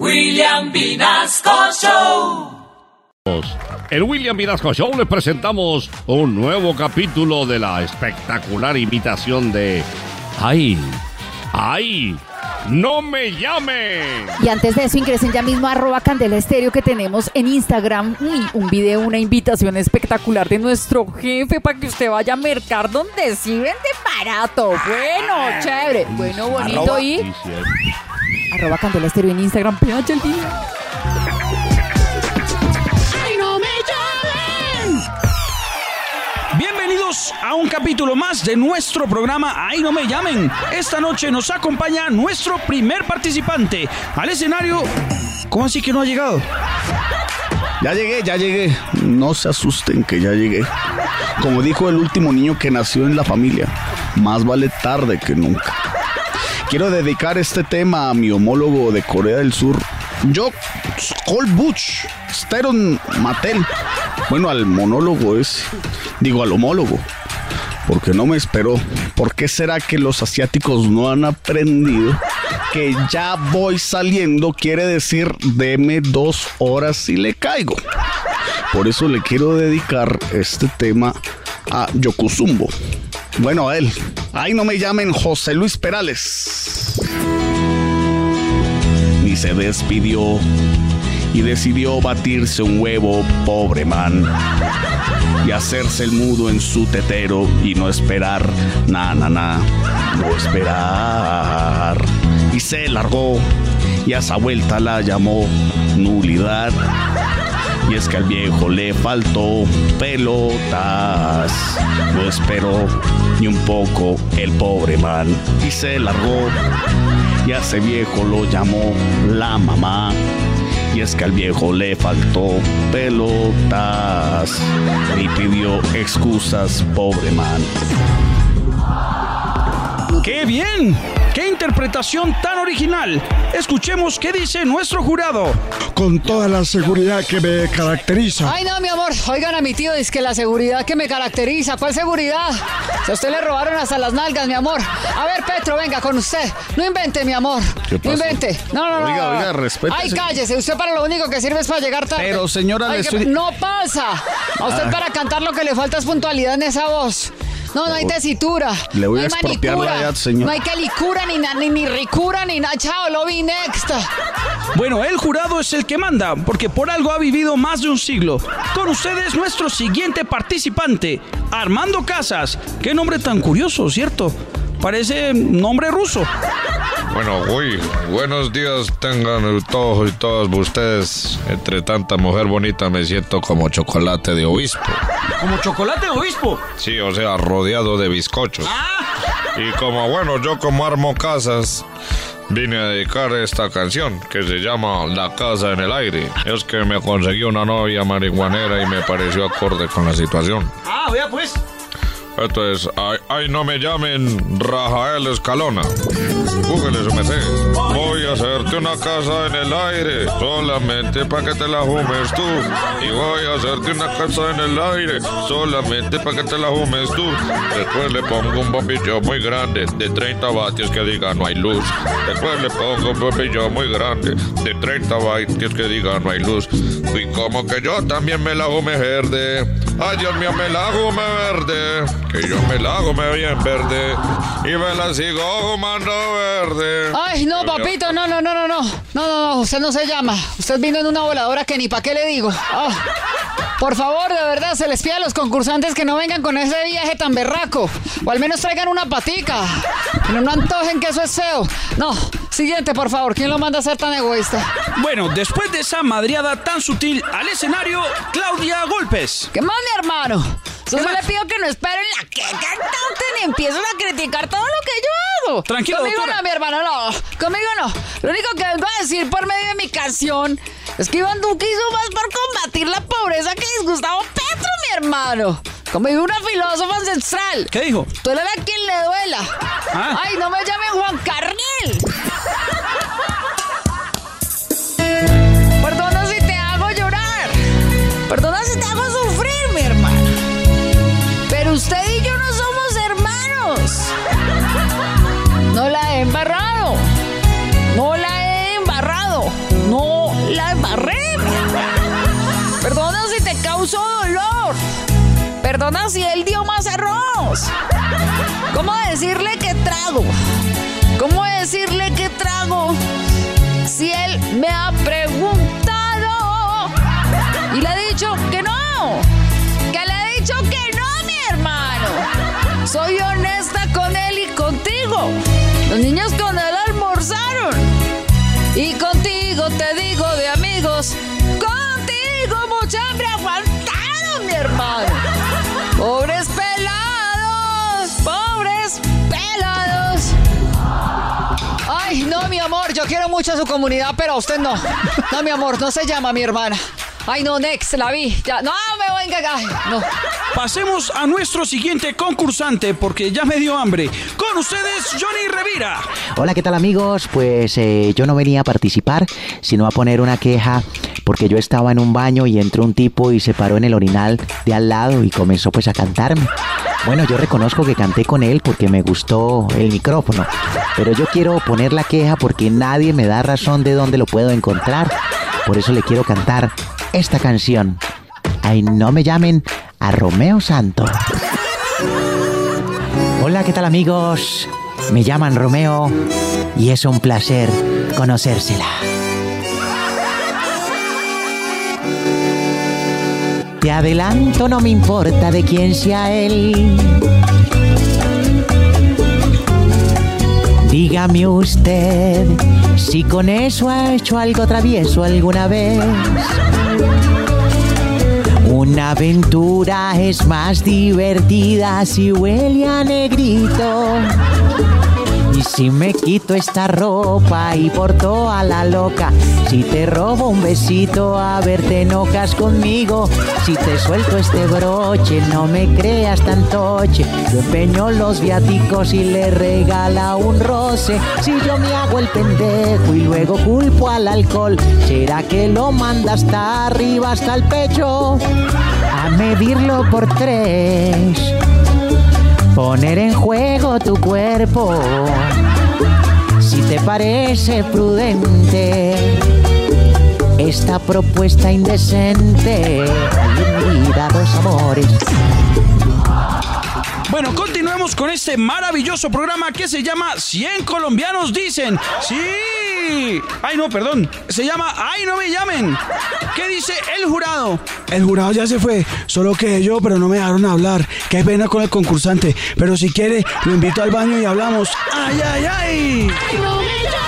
William Vinasco Show. El William Vinasco Show le presentamos un nuevo capítulo de la espectacular imitación de ¡Ay! ¡Ay! ¡No me llamen! Y antes de eso ingresen ya mismo a arroba Candela Estéreo que tenemos en Instagram Uy, un video, una invitación espectacular de nuestro jefe para que usted vaya a mercar donde sí vende barato. Bueno, chévere, bueno, bonito y Sí, sí, es. Arroba Candela Estéreo en Instagram. Pedacho el día. Bienvenidos a un capítulo más de nuestro programa Ay no me llamen. Esta noche nos acompaña nuestro primer participante al escenario. ¿Cómo así que no ha llegado? Ya llegué, ya llegué. No se asusten que ya llegué. Como dijo el último niño que nació en la familia, más vale tarde que nunca. Quiero dedicar este tema a mi homólogo de Corea del Sur, Jok Skol Butch, Steron Mattel. Bueno, al monólogo es, digo al homólogo, porque no me esperó. ¿Por qué será que los asiáticos no han aprendido que ya voy saliendo quiere decir deme dos horas y le caigo? Por eso le quiero dedicar este tema a Yokozumbo. Bueno, a él. Ay, no me llamen José Luis Perales. Ni se despidió y decidió batirse un huevo, pobre man. Y hacerse el mudo en su tetero y no esperar, na, na, na, no esperar. Y se largó y a esa vuelta la llamó nulidad. Y es que al viejo le faltó pelotas. No esperó ni un poco el pobre man. Y se largó. Y a ese viejo lo llamó la mamá. Y es que al viejo le faltó pelotas. Y pidió excusas, pobre man. ¡Qué bien! ¡Qué interpretación tan original! Escuchemos qué dice nuestro jurado. con toda la seguridad que me caracteriza. Ay, no, mi amor. Oigan a mi tío, es que la seguridad que me caracteriza. ¿Cuál seguridad? Si a usted le robaron hasta las nalgas, mi amor. A ver, Petro, venga con usted. No invente, mi amor. ¿Qué No invente. No, no, no. Oiga, no. oiga, respétese. Ay, cállese. Usted para lo único que sirve es para llegar tarde. Pero, señora, Ay, le que- estoy- No pasa. A usted Ah. para cantar lo que le falta es puntualidad en esa voz. No, no hay tesitura. Le voy no a hay expropiar la edad, señor. No hay calicura, ni, na- ni, ni ricura, ni nada. Chao, lobby next. Bueno, el jurado es el que manda, porque por algo ha vivido más de un siglo. Con ustedes nuestro siguiente participante, Armando Casas. Qué nombre tan curioso, ¿cierto? Parece nombre ruso. Bueno, uy, buenos días tengan todos y todas ustedes. Entre tanta mujer bonita me siento como chocolate de obispo. Como chocolate obispo. Sí, o sea, rodeado de bizcochos. Y como bueno, yo como armo casas, vine a dedicar esta canción que se llama La casa en el aire. Es que me conseguí una novia marihuanera y me pareció acorde con la situación. Ah, vea pues. Esto es, ay, ay, no me llamen Rafael Escalona. Google merced. Voy a hacerte una casa en el aire, solamente para que te la fumes tú. Y voy a hacerte una casa en el aire, solamente para que te la fumes tú. Después le pongo un bombillo muy grande, de 30 vatios que diga no hay luz. Después le pongo un bombillo muy grande, de 30 vatios que diga no hay luz. Y como que yo también me la fume verde. Ay, Dios mío, me la fume verde. Que yo me la fume bien verde. Y me la sigo fumando verde. Ay, no, papito, no, no, no, no, no. No, no, no, usted no se llama. Usted vino en una voladora que ni pa' qué le digo. Ah. Por favor, de verdad, se les pide a los concursantes que no vengan con ese viaje tan berraco. O al menos traigan una patica. No, no antojen que eso es feo. No, siguiente, por favor. ¿Quién lo manda a ser tan egoísta? Bueno, después de esa madriada tan sutil al escenario, Claudia Golpes. ¿Qué más, mi hermano? Yo ¿Qué solo le pido que no esperen la que cantante ni empiecen a criticar todo lo que yo hago. Tranquilo, Conmigo doctora. no, mi hermano, no. Conmigo no. Lo único que vengo a decir por medio de mi canción es que Iván Duque hizo más por combatir la pobreza que Gustavo Petro, mi hermano. Como dijo una filósofa ancestral. ¿Qué dijo? Duélale a quien le duela. Ah. Ay, no me llamen Juan Carril. causó dolor. Perdona si él dio más arroz. ¿Cómo decirle que trago? ¿Cómo decirle que trago? Si él me ha preguntado yo quiero mucho a su comunidad, pero a usted no. No, mi amor, no se llama mi hermana. Ay, no, Next, la vi. Ya, no, me venga acá. No. Pasemos a nuestro siguiente concursante porque ya me dio hambre. Con ustedes, Johnny Revira. Hola, ¿qué tal amigos? Pues eh, yo no venía a participar, sino a poner una queja porque yo estaba en un baño y entró un tipo y se paró en el orinal de al lado y comenzó pues a cantarme. Bueno, yo reconozco que canté con él porque me gustó el micrófono, pero yo quiero poner la queja porque nadie me da razón de dónde lo puedo encontrar. Por eso le quiero cantar esta canción. Ay, no me llamen a Romeo Santo. Hola, ¿qué tal amigos? Me llaman Romeo y es un placer conocérsela. Te adelanto, no me importa de quién sea él. Dígame usted si con eso ha hecho algo travieso alguna vez. Una aventura es más divertida si huele a negrito. Y si me quito esta ropa y por toda la loca, si te robo un besito, a ver te enojas conmigo. Si te suelto este broche, no me creas tan toche. Yo empeño los viáticos y le regala un roce. Si yo me hago el pendejo y luego culpo al alcohol, ¿será que lo manda hasta arriba, hasta el pecho? A medirlo por tres poner en juego tu cuerpo. Si te parece prudente esta propuesta indecente, bienvenida dos amores. Bueno, continuemos con este maravilloso programa que se llama 100 colombianos dicen. Sí. Ay, no, perdón. Se llama Ay, no me llamen. ¿Qué dice el jurado? El jurado ya se fue, solo que yo, pero no me dejaron hablar. Qué pena con el concursante. Pero si quiere, lo invito al baño y hablamos. ¡Ay, ay, ay! William Vinasco Show.